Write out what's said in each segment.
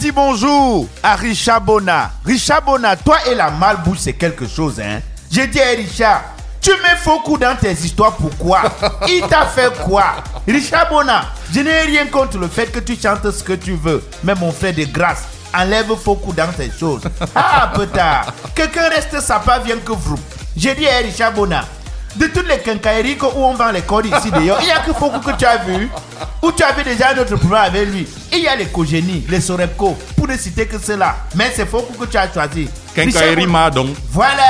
Dire bonjour à Richard Bona. Richard Bona, toi et la malbouche, c'est quelque chose, hein. J'ai dit à Richard, tu mets faux dans tes histoires, pourquoi? Il t'a fait quoi? Richard Bona, je n'ai rien contre le fait que tu chantes ce que tu veux. Mais mon frère de grâce, enlève faux dans tes choses. Ah, peut-être. Quelqu'un reste sympa, vient que vous. J'ai dit à Richard Bona, de toutes les quincailleries où on vend les codes ici d'ailleurs, il n'y a que Foku que tu as vu, où tu avais déjà un autre problème avec lui. Il y a les Cogénie, les Sorepco, pour ne citer que cela. Mais c'est Foku que tu as choisi. Quincaillerie Madon. Voilà.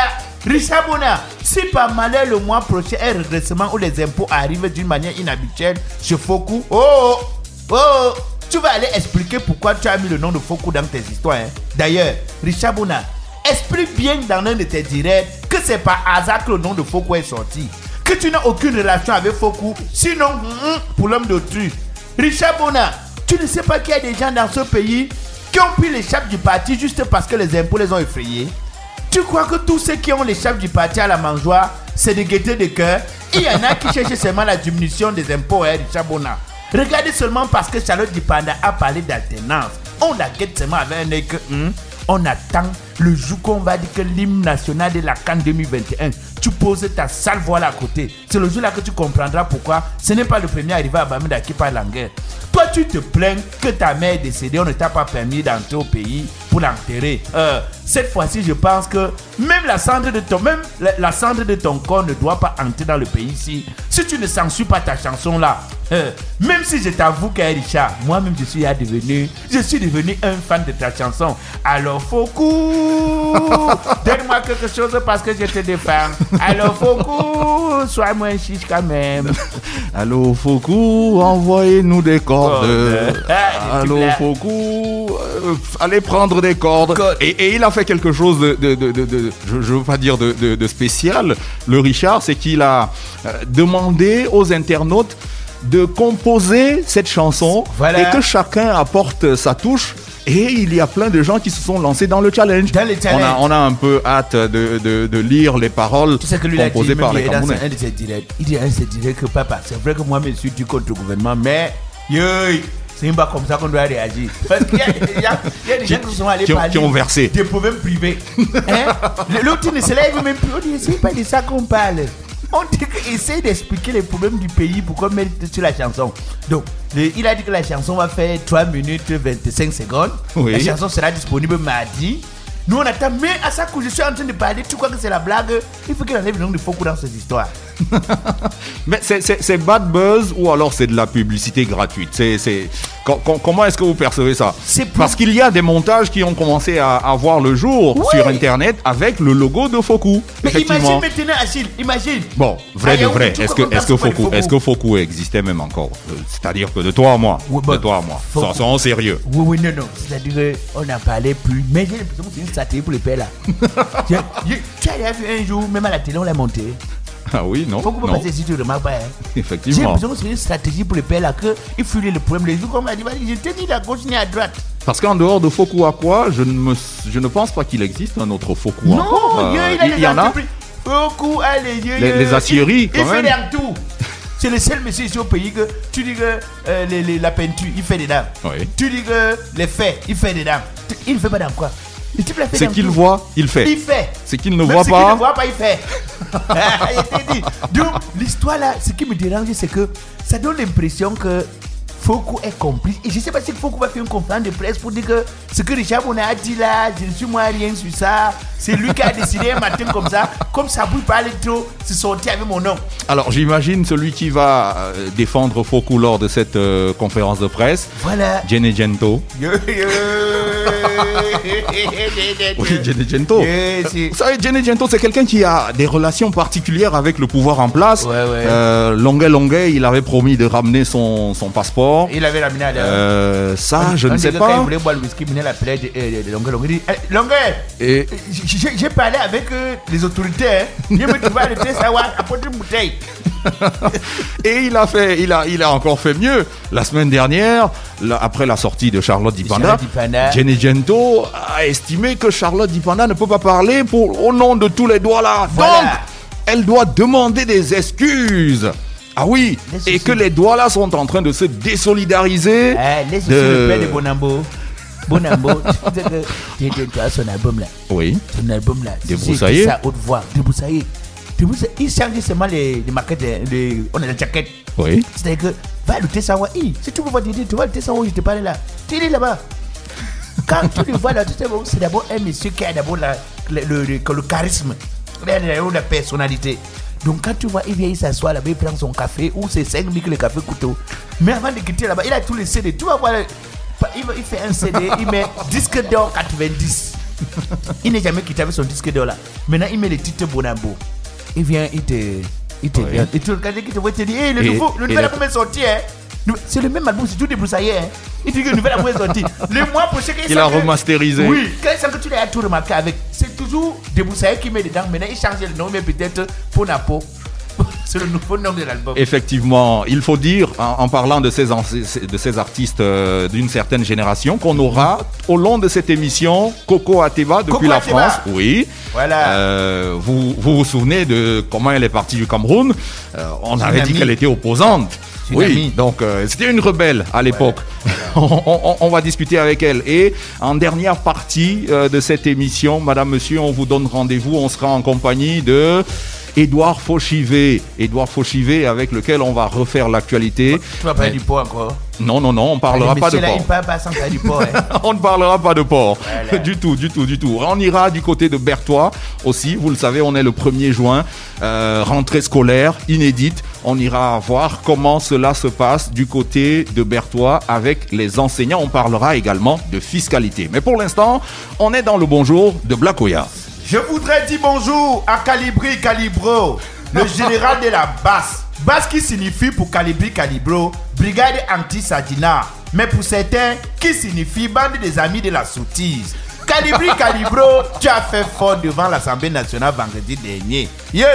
Richard Bona, si par malheur le mois prochain un redressement où les impôts arrivent d'une manière inhabituelle chez Foku, oh, oh, oh, tu vas aller expliquer pourquoi tu as mis le nom de Foku dans tes histoires. hein. D'ailleurs, Richard Bona, explique bien dans un de tes directs que c'est par hasard que le nom de Foku est sorti. Que tu n'as aucune relation avec Foku, sinon, hum, hum, pour l'homme d'autrui. Richard Bona, tu ne sais pas qu'il y a des gens dans ce pays qui ont pris les chapes du parti juste parce que les impôts les ont effrayés tu crois que tous ceux qui ont chefs du parti à la mangeoire, c'est des gaieté de cœur? Il y en a qui cherchent seulement la diminution des impôts, hein, Richard Bona. Regardez seulement parce que Charlotte Dipanda a parlé d'alternance. On la guette seulement avec un œil que, hum, on attend le jour qu'on va dire que l'hymne national de la Cannes 2021, tu poses ta sale voile à côté. C'est le jour-là que tu comprendras pourquoi ce n'est pas le premier arrivé à Bamenda qui parle en guerre. Toi, tu te plains que ta mère est décédée, on ne t'a pas permis d'entrer au pays pour l'enterrer. Euh, cette fois-ci, je pense que même la cendre de ton, même la, cendre de ton corps ne doit pas entrer dans le pays. Si tu ne censures pas ta chanson là, euh, même si je t'avoue qu'à Richard, moi-même je suis devenu, je suis devenu un fan de ta chanson. Alors Foku, donne-moi quelque chose parce que je te défends. Alors Foku, sois moins chiche quand même. Allô Foku, envoyez-nous des cordes. Ah, Allô. Foku, euh, allez prendre des cordes. Et, et il a fait quelque chose de, de- de- de- de- je, je veux pas dire de, spécial. Le Richard, c'est qu'il a euh, demandé aux internautes de composer cette chanson Voilà. et que chacun apporte sa touche. Et il y a plein de gens qui se sont lancés dans le challenge. Dans le challenge. On, a, on a un peu hâte de, de- de lire les paroles Tu sais que lui, dit, composées par les Camerounais. un de ses directs, il dit à un de ses directs que papa, c'est vrai que moi, je suis du contre le gouvernement, mais c'est pas comme ça qu'on doit réagir. Parce qu'il y, a- y y des gens qui sont allés qui ont- parler qui ont versé. des problèmes privés. Hein? L'autre ne se lève même plus. On dit, c'est pas de ça qu'on parle. On dit d'expliquer les problèmes du pays pour qu'on mette sur la chanson. Donc, le- il a dit que la chanson va faire 3 minutes 25 secondes. Oui. La chanson sera disponible mardi. Nous on attend, mais à ça que je suis en train de parler, tu crois que c'est la blague? Il faut qu'il enlève le nom de Foucault dans ces histoires. Mais c'est- bad buzz ou alors c'est de la publicité gratuite? C'est Comment est-ce que vous percevez ça? Parce qu'il y a des montages qui ont commencé à, à voir le jour Oui. sur Internet avec le logo de Foku. Mais imagine maintenant, Achille, imagine. Bon, vrai Ah, de vrai, est-ce que, est-ce que Foku, est-ce que Foku existait même encore? Euh, C'est-à-dire que de toi à moi, de toi à moi, soyons sérieux. Oui, oui, non, non. C'est-à-dire qu'on n'en parlait plus. Mais j'ai l'impression que c'est une pour les pères là. Tu as vu un jour, même à la télé, on l'a monté. Ah oui, non, Faut qu'on non, passer si tu ne remarques pas. hein. J'ai effectivement. l'impression que c'est une stratégie pour les pères là, qu'il fuit le problème. Les jours qu'on m'a dit, vas-y, je t'ai ni à gauche ni à droite. Parce qu'en dehors de Foku à quoi, je ne, me, je ne pense pas qu'il existe un autre Foku Non, encore. Euh, il a il les y en a entreprises. Beaucoup, allez, Dieu. Les- les aciéries, il, quand il fait même. des tout. C'est le seul monsieur ici au pays que tu dis que euh, les- les- la peinture, il fait dedans. Oui. Tu dis que les faits, il fait dedans. Tu- Il ne fait pas dans quoi? C'est qu'il voit, il fait. Il fait. C'est qu'il ne Même voit ce pas. qu'il ne voit pas, il fait. Ah, dit. Donc, l'histoire là, ce qui me dérange, c'est que ça donne l'impression que Foucault est complice. Et je sais pas si Foucault va faire une conférence de presse pour dire que ce que Richard Bonnet a dit là, je ne suis moi rien sur ça. C'est lui qui a décidé un matin comme ça. Comme ça bouille parler trop, c'est sorti avec mon nom. Alors j'imagine celui qui va euh, défendre Foku lors de cette euh, conférence de presse, Voilà. Jenny Gento. Oui, Jenny Gento. Vous savez, Jenny Gento, c'est quelqu'un qui a des relations particulières avec le pouvoir en place. Ouais, ouais. Euh, Longuet Longuet, il avait promis de ramener son, son passeport. Il avait à. Euh, ça, je ne sais que Quand il pas. voulait boire le whisky, il venait l'appeler de, de, de Longueur. Longueur. Il dit Longueur, Et J'ai- parlé avec euh, les autorités. Hein. Je me trouvais à l'été, ça va apporter une bouteille. Et il a fait, il a, il a encore fait mieux. La semaine dernière, après la sortie de Charlotte Dipanda, Charlotte Dipanda. Jenny Gento a estimé que Charlotte Dipanda ne peut pas parler pour, au nom de tous les doigts là. Voilà. Donc, elle doit demander des excuses. Ah oui, et que les doigts là sont en train de se désolidariser. Eh, laisse aussi De- le père de Bonambo. Bonambo, tu as son album là. Oui. Son album là. c'est- Débroussaillé. c'est Sa haute voix. Débroussaillé. Débroussaillé. Il change seulement les, les maquettes, les, les- on a la jaquette. Oui. C'est-à-dire que va le Tessawa. Si tu veux voir tu vois le Tessawa où je te parlais là. Tu es là-bas. Quand tu le vois là, tu sais, c'est d'abord un monsieur qui a d'abord le, le, le- le charisme, la personnalité. Donc quand tu vois, il vient, il s'assoit là-bas, il prend son café, ou c'est 5 000 que le café coûte. Mais avant de quitter là-bas, il a tous les CD. Tu vas voir, il, il fait un CD, il met disque d'or 90. Il n'est jamais quitté avec son disque d'or là. Maintenant, il met les titres Bonambo. Il vient, il te. Il te vient. Et tu regardes, il te voit, il te dit, hey, le nouveau, le nouvel album est sorti, hein. C'est le même album, c'est tout débroussaillé, hein. Il dit que le nouvel album est sorti. Le mois prochain, quand Il a remasterisé. Oui, quand il que tu l'as tout remarqué avec. Toujours qui met dedans. Maintenant, il change le nom, mais peut-être Ponapo. C'est le nouveau nom de l'album. Effectivement, il faut dire, en, en parlant de ces, de ces artistes euh, d'une certaine génération, qu'on aura au long de cette émission Coco Ateba depuis Coco la Ateba. France. Oui. Voilà. Euh, vous, vous vous souvenez de comment elle est partie du Cameroun? Euh, On avait dit qu'elle était opposante. Une Oui, amie. donc euh, c'était une rebelle à l'époque. on, on- on va discuter avec elle. Et en dernière partie euh, de cette émission, Madame, Monsieur, on vous donne rendez-vous. On sera en compagnie de Édouard Fauchivé. Édouard Fauchivé avec lequel on va refaire l'actualité. Tu vas parler du pot encore. Non, non, non, on parlera Allez, pas de porc. Pas du hein. On ne parlera pas de porc. Voilà. Du tout, du tout, du tout. On ira du côté de Berthois aussi. Vous le savez, on est le 1er juin. Euh, rentrée scolaire inédite. On ira voir comment cela se passe du côté de Berthois avec les enseignants. On parlera également de fiscalité. Mais pour l'instant, on est dans le bonjour de Blakoya. Je voudrais dire bonjour à Calibri Calibro, le général de la basse. Basse qui signifie pour Calibri Calibro, brigade anti-sadina. Mais pour certains, qui signifie bande des amis de la soutise. Calibri Calibro, tu as fait fort devant l'Assemblée nationale vendredi dernier. Yo,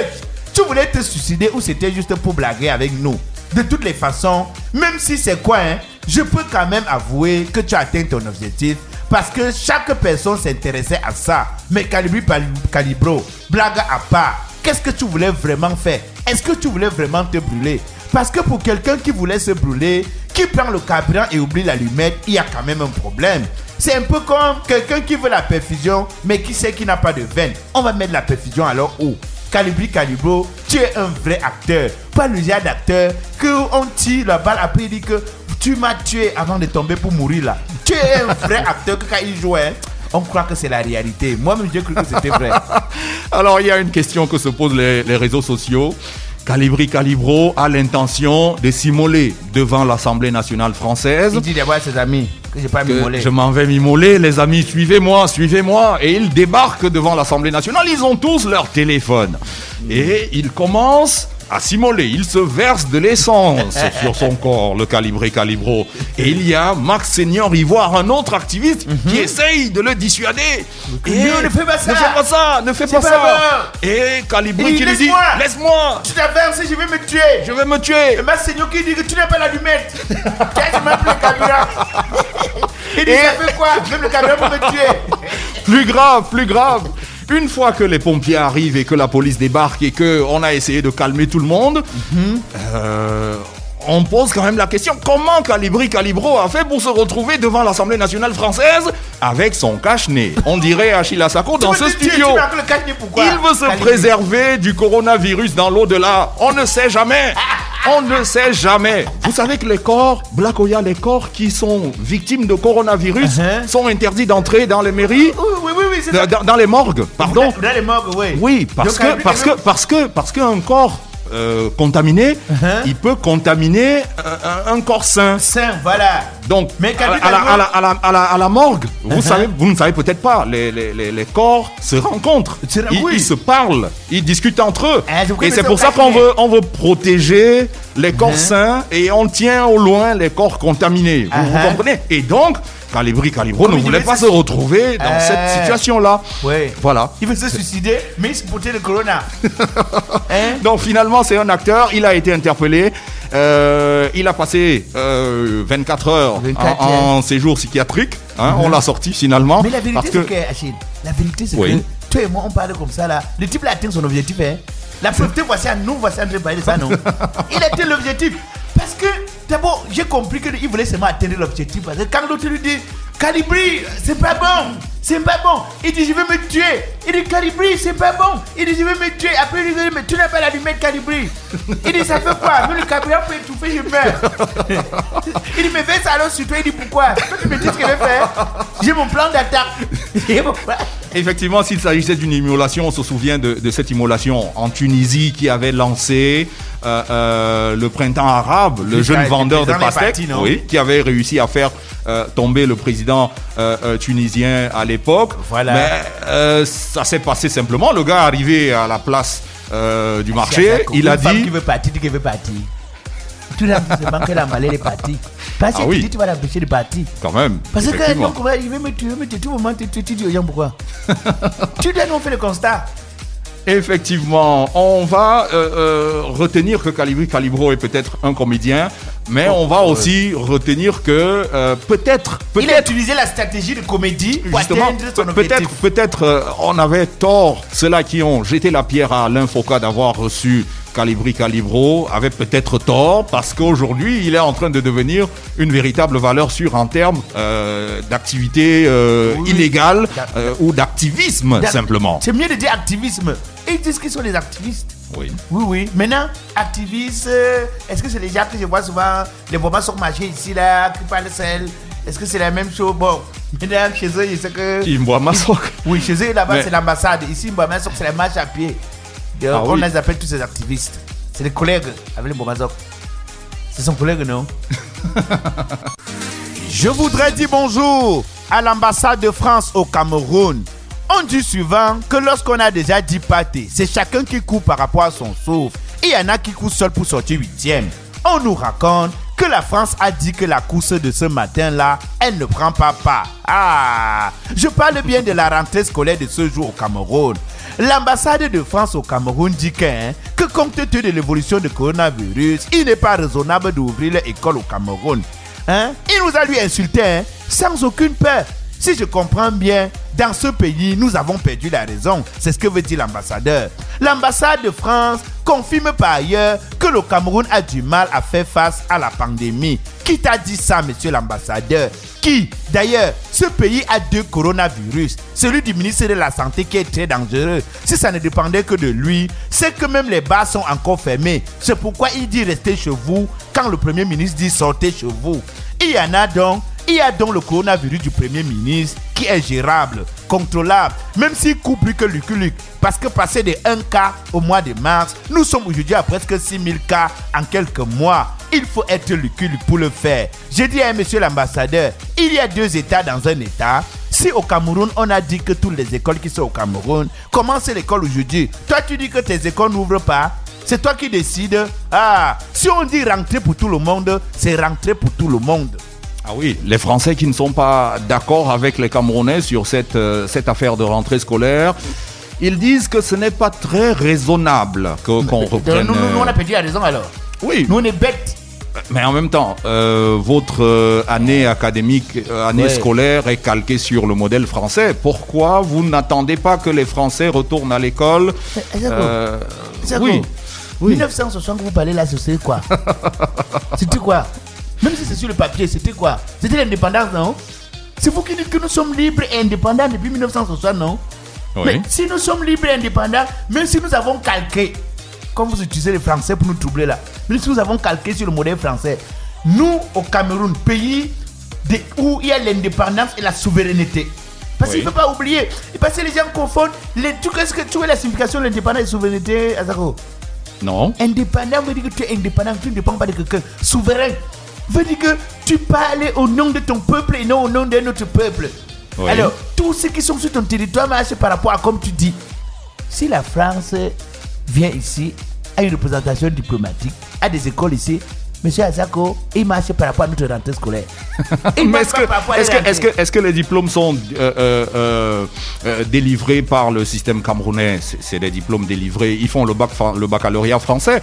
tu voulais te suicider ou c'était juste pour blaguer avec nous De toutes les façons, même si c'est quoi, hein, je peux quand même avouer que tu as atteint ton objectif parce que chaque personne s'intéressait à ça. Mais Calibri Calibro, blague à part, qu'est-ce que tu voulais vraiment faire? Est-ce que tu voulais vraiment te brûler? Parce que pour quelqu'un qui voulait se brûler, qui prend le carburant et oublie l'allumette, il y a quand même un problème. C'est un peu comme quelqu'un qui veut la perfusion, mais qui sait qu'il n'a pas de veine. On va mettre la perfusion alors où? Calibri Calibro, tu es un vrai acteur. Pas le genre d'acteur que on tire la balle après il dit que tu m'as tué avant de tomber pour mourir là. Tu es un vrai acteur que quand il jouait, on croit que c'est la réalité. Moi-même, j'ai cru que c'était vrai. Alors, il y a une question que se posent les réseaux sociaux. Calibri Calibro a l'intention de s'immoler devant l'Assemblée nationale française. Il dit d'abord à ses amis que j'ai pas m'immolé. je m'en vais m'immoler, les amis, suivez-moi, suivez-moi. Et ils débarquent devant l'Assemblée nationale, ils ont tous leur téléphone. Et ils commencent à s'immoler, ils se versent de l'essence sur son corps, le calibré calibro. Et il y a Max Senior Ivoire, un autre activiste, qui essaye de le dissuader. Et ne fais pas ça. Ne fais pas ça, ne fais C'est pas, pas ça. Et Calibri Il dit, qui lui dit, laisse-moi. laisse-moi, Tu t'avances, je vais me tuer. je vais me tuer. Et ma seigneur qui dit que tu n'as pas l'allumette. Tiens, je m'appelle le carburant. Il dit, Et- ça fait quoi? Même le carburant pour me tuer. Plus grave, plus grave. Une fois que les pompiers arrivent et que la police débarque et que on a essayé de calmer tout le monde, euh, on pose quand même la question comment Calibri Calibro a fait pour se retrouver devant l'Assemblée nationale française avec son cache-nez? On dirait Achille Asako dans ce studio. Il veut se préserver du coronavirus dans l'au-delà. On ne sait jamais. On ne sait jamais. Vous savez que les corps, Black Oya, les corps qui sont victimes de coronavirus Uh-huh. sont interdits d'entrer dans les mairies, Oui, oui, oui, oui dans, dans les morgues, pardon. Dans, les morgues, oui. Oui, parce Donc, que, parce que, parce que, parce qu'un corps euh, contaminé, Uh-huh. il peut contaminer un, corps sain. Saint, voilà. Donc, Mais à, la- Calibri, à la, Calibri- à la- à la- à la- à la morgue, vous, Uh-huh. savez, vous ne savez peut-être pas, les, les- les- les corps se rencontrent. Ils, oui. ils se parlent, ils discutent entre eux. Ah, et c'est pour ça qu'on veut, on veut protéger les corps Uh-huh. sains et on tient au loin les corps contaminés. Vous, vous comprenez? Et donc, Calibri Calibro Comme ne voulait pas se- retrouver dans Euh. cette situation-là. Oui. Voilà. Il veut se suicider, mais il se portait le corona. hein? Donc finalement, c'est un acteur, il a été interpellé. Euh, il a passé euh, 24 heures 24 en, en séjour psychiatrique. hein, On l'a sorti finalement. Mais la vérité, c'est que que, Achille, la vérité, c'est Oui. que toi et moi, on parle comme ça là. Le type, a atteint son objectif. Hein. La preuve, voici à nous, voici parler de ça, non? Il a atteint l'objectif. Parce que, d'abord, j'ai compris qu'il voulait seulement atteindre l'objectif. Parce que quand l'autre lui dit Calibri, c'est pas bon. C'est pas bon. Il dit, je vais me tuer. Il dit, Calibri, c'est pas bon. Il dit, je vais me tuer. Après, il dit, mais tu n'as pas l'allumette Calibri. Il dit, ça fait quoi? Mais le carburant peut étouffer, je meurs. Il dit, mais fais ça alors sur toi. Il dit, pourquoi? Toi, tu me dis ce que je vais faire. J'ai mon plan d'attaque. Effectivement, s'il s'agissait d'une immolation, on se souvient de, de cette immolation en Tunisie qui avait lancé euh, euh, le printemps arabe, le jeune vendeur de pastèques, parti, non oui, qui avait réussi à faire euh, tomber le président tunisien à l'époque. Voilà. Mais ça s'est passé simplement. Le gars est arrivé à la place du C'est marché, il a dit qui veut partir, dit qu'elle veut partir. Tout le monde se manque la malade est partie. Parce que Ah tu oui. dis tu vas l'empêcher de partir. quand même. Parce que comment il veut me tuer, me tuer, tout moment, tu tu- tu dis aux gens pourquoi Tu dois nous fait le constat. Effectivement, on va euh, euh, retenir que Calibri Calibro est peut-être un comédien, mais on va aussi retenir que euh, peut-être, Il a peut-être, utilisé la stratégie de comédie pour justement, peut-être, peut-être, euh, on avait tort. Ceux-là qui ont jeté la pierre à Alain Foucault d'avoir reçu Calibri Calibro avaient peut-être tort parce qu'aujourd'hui, il est en train de devenir une véritable valeur sûre en termes euh, d'activité euh, Oui. illégale euh, ou d'activisme D'ac- simplement. C'est mieux de dire activisme. Et ils disent qu'ils sont des activistes. Oui. Oui, oui. Maintenant, activistes, est-ce que c'est les gens que je vois souvent, les moments sur marché ici, là, qui parlent seul? Est-ce que c'est la même chose? Bon, maintenant, chez eux, je sais que. Qui me Massok. Oui, chez eux, là-bas, Mais- c'est l'ambassade. Ici, Mbamazok, c'est la marche à pied. Ah on oui. les appelle tous ces activistes. C'est les collègues avec les. C'est son collègue, non? Je voudrais dire bonjour à l'ambassade de France au Cameroun. On dit souvent que lorsqu'on a déjà dit pâté, c'est chacun qui court par rapport à son souffle. Et il y en a qui courent seul pour sortir huitième. On nous raconte que la France a dit que la course de ce matin-là, elle ne prend pas part. Ah, je parle bien de la rentrée scolaire de ce jour au Cameroun. L'ambassade de France au Cameroun dit que, hein, compte tenu de l'évolution du coronavirus, il n'est pas raisonnable d'ouvrir l'école au Cameroun. Hein? Il nous a lui insulté hein, sans aucune peur. Si je comprends bien, dans ce pays, nous avons perdu la raison. C'est ce que veut dire l'ambassadeur. L'ambassade de France confirme par ailleurs que le Cameroun a du mal à faire face à la pandémie. Qui t'a dit ça, monsieur l'ambassadeur? Qui? D'ailleurs, ce pays a deux coronavirus. Celui du ministre de la Santé qui est très dangereux. Si ça ne dépendait que de lui, c'est que même les bars sont encore fermés. C'est pourquoi il dit restez chez vous quand le Premier ministre dit sortez chez vous. Il y en a donc il y a donc le coronavirus du Premier ministre qui est gérable, contrôlable, même s'il court plus que Luc Luc. Parce que passer de 1 cas au mois de mars, nous sommes aujourd'hui à presque 6000 cas en quelques mois. Il faut être Luc Luc pour le faire. J'ai dit à monsieur l'ambassadeur, il y a deux États dans un État. Si au Cameroun, on a dit que toutes les écoles qui sont au Cameroun, commencent l'école aujourd'hui? Toi, tu dis que tes écoles n'ouvrent pas. C'est toi qui décides. Ah, si on dit rentrer pour tout le monde, c'est rentrer pour tout le monde. Ah oui, les Français qui ne sont pas d'accord avec les Camerounais sur cette, euh, cette affaire de rentrée scolaire, ils disent que ce n'est pas très raisonnable que- qu'on reprenne. Nous, nous, nous, on a euh, perdu la raison alors. Oui, Nous, on est bêtes. mais en même temps, euh, votre euh, année académique, euh, année Ouais. scolaire est calquée sur le modèle français. Pourquoi vous n'attendez pas que les Français retournent à l'école Euh, Zako, Oui, oui. 1960, vous parlez là, c'était quoi? C'était quoi? Même si c'est sur le papier, c'était quoi? C'était l'indépendance, non? C'est vous qui dites que nous sommes libres et indépendants depuis 1960, non? Oui. Mais si nous sommes libres et indépendants, même si nous avons calqué, comme vous utilisez le français pour nous troubler là, même si nous avons calqué sur le modèle français, nous, au Cameroun, pays de- où il y a l'indépendance et la souveraineté. Parce Oui. qu'il ne faut pas oublier. Et Parce que les gens confondent. Les, tu, qu'est-ce que tu vois la signification de l'indépendance et la souveraineté, Azako? Non Indépendant veut dire que tu es indépendant, tu ne dépends pas de quelqu'un. Souverain veut dire que tu parles au nom de ton peuple et non au nom d'un autre peuple. Oui. Alors, tous ceux qui sont sur ton territoire marchent par rapport à comme tu dis. Si la France vient ici, a une représentation diplomatique, a des écoles ici, Monsieur Azako, il marche par rapport à notre rentrée scolaire. Est-ce que, les diplômes sont euh, euh, euh, délivrés par le système camerounais? C'est, des diplômes délivrés. Ils font le, bac, le baccalauréat français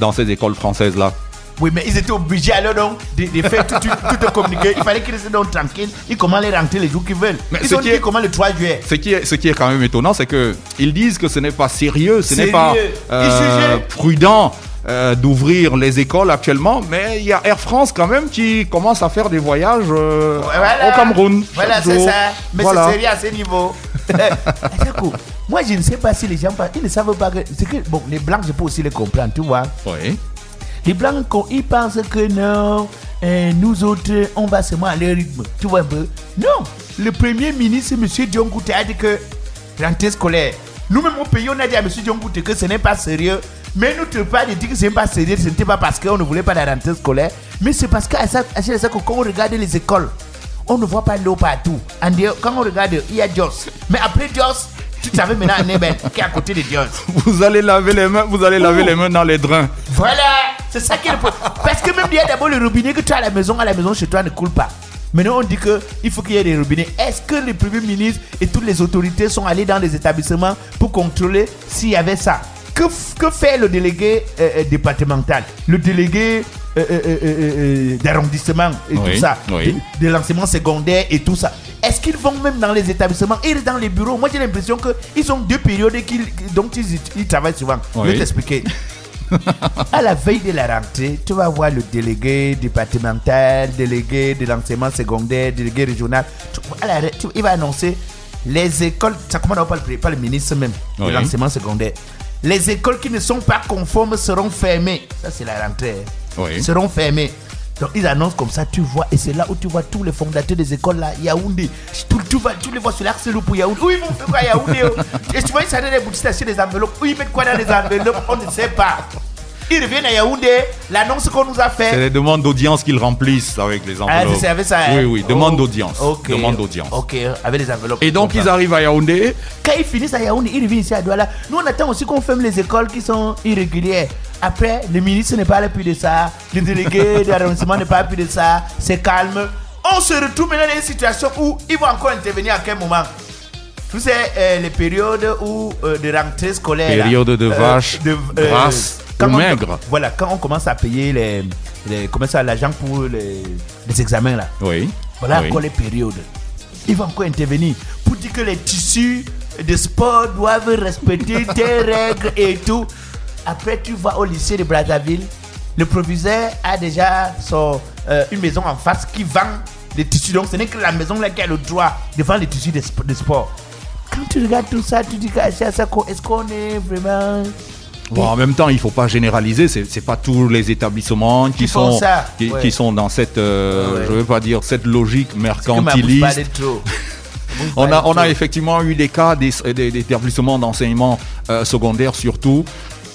dans ces écoles françaises-là. Oui, mais ils étaient obligés alors donc de, de faire tout, tout, tout un communiqué. Il fallait qu'ils restent donc tranquilles. Ils commencent les rentrer les jours qu'ils veulent. Mais ils ont dit comment le 3 juillet. Ce qui, est, ce qui est quand même étonnant, c'est que ils disent que ce n'est pas sérieux, ce n'est pas euh, prudent euh, d'ouvrir les écoles actuellement, mais il y a Air France quand même qui commence à faire des voyages euh, Voilà. au Cameroun. Voilà, c'est ça. Mais Voilà. c'est sérieux à ce niveau. D'accord. Moi, je ne sais pas si les gens, ils ne savent pas que, que, bon, les blancs, je peux aussi les comprendre, tu vois. Oui. Les blancs, quand ils pensent que non, euh, nous autres, on va seulement aller au rythme. Tu vois un peu? Non. Le premier ministre, M. John a dit que rentrée scolaire. Nous-mêmes au pays, on a dit à M. John que ce n'est pas sérieux. Mais nous ne pas de dire que ce n'est pas sérieux. Ce n'était pas parce qu'on ne voulait pas la rentrée scolaire. Mais c'est parce qu'à ça, quand on regarde les écoles, on ne voit pas l'eau partout. Quand on regarde, il y a Joss. Mais après Joss, tu savais maintenant Nebel qui est à côté de Joss. Vous allez laver les mains, vous allez laver Ouh. les mains dans les drains. Voilà, c'est ça qui est le problème. Parce que même il y a d'abord le robinet que tu as à la maison, à la maison chez toi ne coule pas. Maintenant, on dit qu'il faut qu'il y ait des robinets. Est-ce que le Premier ministre et toutes les autorités sont allés dans les établissements pour contrôler s'il y avait ça? Que, que fait le délégué euh, euh, départemental? Le délégué euh, d'arrondissement et Oui, tout ça oui. de, de l'enseignement secondaire et tout ça. Est-ce qu'ils vont même dans les établissements et dans les bureaux? Moi, j'ai l'impression qu'ils ont deux périodes qu'ils- dont ils, ils travaillent souvent. Je vais t'expliquer. À la veille de la rentrée, tu vas voir le délégué départemental, délégué de l'enseignement secondaire, délégué régional. Tu- à la- tu- il va annoncer les écoles, ça commence par le, par le ministre même de Oui. l'enseignement secondaire. Les écoles qui ne sont pas conformes seront fermées. Ça, c'est la rentrée. hein. Oui. Seront fermées. Donc, ils annoncent comme ça, tu vois, et c'est là où tu vois tous les fondateurs des écoles là, Yaoundé. Tu, tu, les vois sur l'axe pour Yaoundé. Où ils vont faire quoi à Yaoundé oh Et tu vois, ils s'arrêtent des boutiques acheter des enveloppes. Où ils mettent quoi dans les enveloppes? On ne sait pas. Ils reviennent à Yaoundé, l'annonce qu'on nous a C'est fait. les demandes d'audience qu'ils remplissent avec les Ah, enveloppes. c'est avec ça. Oui, hein? oui, demande Oh, d'audience. ok. Demande d'audience. Ok, avec les enveloppes. Et donc, ils arrivent à Yaoundé. Quand ils finissent à Yaoundé, ils reviennent ici à Douala. Nous, on attend aussi qu'on ferme les écoles qui sont irrégulières. Après, le ministre ne parle plus de ça. Le délégué de l'arrondissement ne parle plus de ça. C'est calme. On se retrouve maintenant dans une situation où ils vont encore intervenir à quel moment? Tu sais, euh, les périodes où, euh, de rentrée scolaire. Période de vache grasse quand on- maigre. Voilà, quand on commence à payer les, les comment ça, l'argent pour les, les examens là. Oui. Voilà Oui. encore les périodes. Il va encore intervenir pour dire que les tissus de sport doivent respecter des règles et tout. Après, tu vas au lycée de Brazzaville. Le proviseur a déjà son, euh, une maison en face qui vend des tissus. Donc, ce n'est que la maison là qui a le droit de vendre les tissus de, sp- de sport. Quand tu regardes tout ça, tu dis est-ce qu'on est vraiment. Bon, en même temps, il faut pas généraliser. C'est c'est pas tous les établissements qui, sont ça, qui, ouais. qui sont dans cette, euh, Ouais, ouais. je veux pas dire cette logique mercantiliste. On a, on a effectivement eu des cas d'établissements d'enseignement euh, secondaire surtout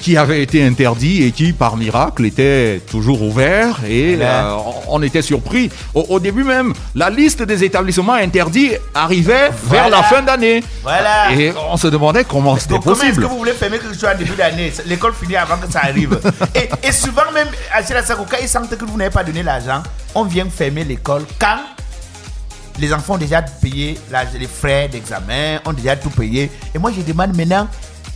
qui avaient été interdits et qui, par miracle, étaient toujours ouverts et Voilà. euh, on était surpris. Au, au début même, la liste des établissements interdits arrivait vers la fin d'année. Voilà. Et on se demandait comment c'était Donc, comment est-ce possible. que vous voulez fermer quelque chose en début d'année? L'école finit avant que ça arrive. et, et souvent, même, à Sierra Sako, quand ils sentent que vous n'avez pas donné l'argent, on vient fermer l'école quand les enfants ont déjà payé la- les frais d'examen, ont déjà tout payé. Et moi, je demande maintenant,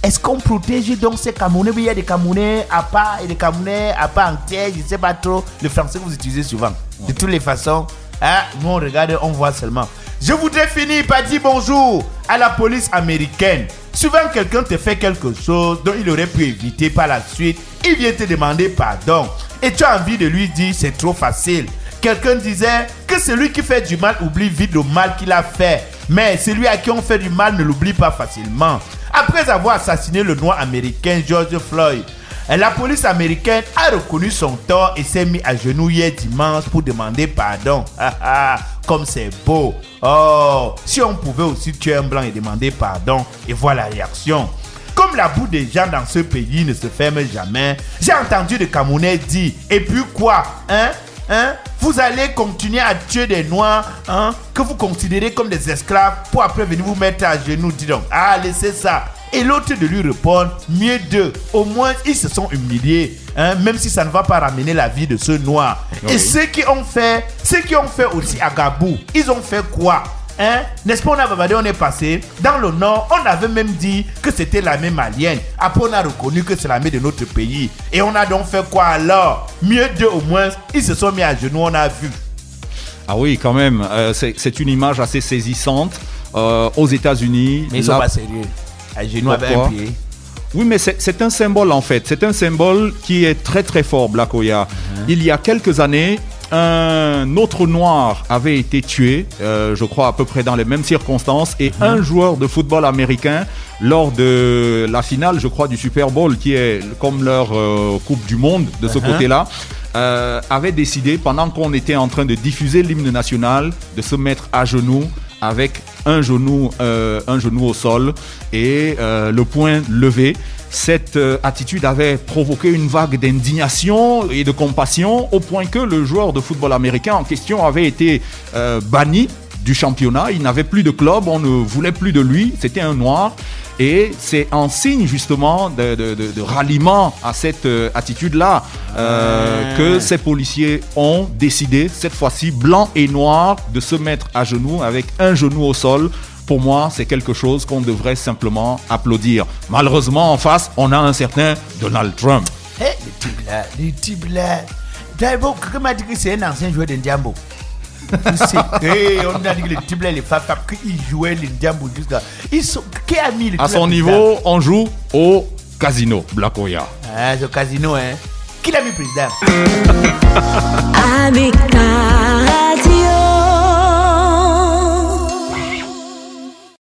est-ce qu'on protège donc ces Camerounais? Mais il y a des Camerounais à part et des Camerounais à part entière, je ne sais pas trop le français que vous utilisez souvent. De toutes les façons, hein, nous on regarde, on voit seulement. Je voudrais finir par dire bonjour à la police américaine. Souvent, quelqu'un te fait quelque chose dont il aurait pu éviter par la suite. Il vient te demander pardon. Et tu as envie de lui dire c'est trop facile. Quelqu'un disait que celui qui fait du mal oublie vite le mal qu'il a fait. Mais celui à qui on fait du mal ne l'oublie pas facilement. Après avoir assassiné le noir américain George Floyd, la police américaine a reconnu son tort et s'est mis à genoux hier dimanche pour demander pardon. Ah, ah, Comme c'est beau. Oh, si on pouvait aussi tuer un blanc et demander pardon et voir la réaction. Comme la boue des gens dans ce pays ne se ferme jamais, j'ai entendu des Camerounais dire, et puis quoi, hein, hein, vous allez continuer à tuer des Noirs, hein, que vous considérez comme des esclaves, pour après venir vous mettre à genoux, dis donc, ah, laissez ça. Et l'autre de lui répondre, mieux d'eux, au moins ils se sont humiliés, hein, même si ça ne va pas ramener la vie de ce noir. Et ceux qui ont fait, ceux qui ont fait aussi à Gabou, ils ont fait quoi? Hein? N'est-ce pas, on a on est passé. Dans le nord, on avait même dit que c'était l'armée malienne. Après, on a reconnu que c'est l'armée de notre pays. Et on a donc fait quoi alors? Mieux d'eux au moins, ils se sont mis à genoux, on a vu. Ah oui, quand même, euh, c'est une image assez saisissante. Euh, aux États-Unis, Mais ils la- sont pas sérieux. À genoux avec un pied. Oui, mais c'est un symbole en fait. C'est un symbole qui est très très fort, Black Oya. Il y a quelques années, un autre noir avait été tué, euh, je crois à peu près dans les mêmes circonstances, et un joueur de football américain, lors de la finale, je crois, du Super Bowl, qui est comme leur euh, Coupe du Monde de ce côté-là, euh, avait décidé, pendant qu'on était en train de diffuser l'hymne national, de se mettre à genoux avec un genou, euh, un genou au sol et euh, le poing levé. Cette euh, attitude avait provoqué une vague d'indignation et de compassion au point que le joueur de football américain en question avait été banni du championnat. Il n'avait plus de club, on ne voulait plus de lui. C'était un noir. Et c'est en signe justement de, de- de- de ralliement à cette euh, attitude-là euh, que ces policiers ont décidé, cette fois-ci blanc et noir, de se mettre à genoux avec un genou au sol. Pour moi, c'est quelque chose qu'on devrait simplement applaudir. Malheureusement, en face, on a un certain Donald Trump. Le type là, le type là. D'abord, quelqu'un m'a dit que c'est un ancien joueur de Ndiambo. Eh, on a dit que le type là, les Fafap, qu'il jouait le Ndiambo jusqu'à. Ils sont. Qui a mis le À son niveau, on joue au casino, Black Oya. Ah, c'est au casino, hein. Qui l'a mis président? Avec ta radio.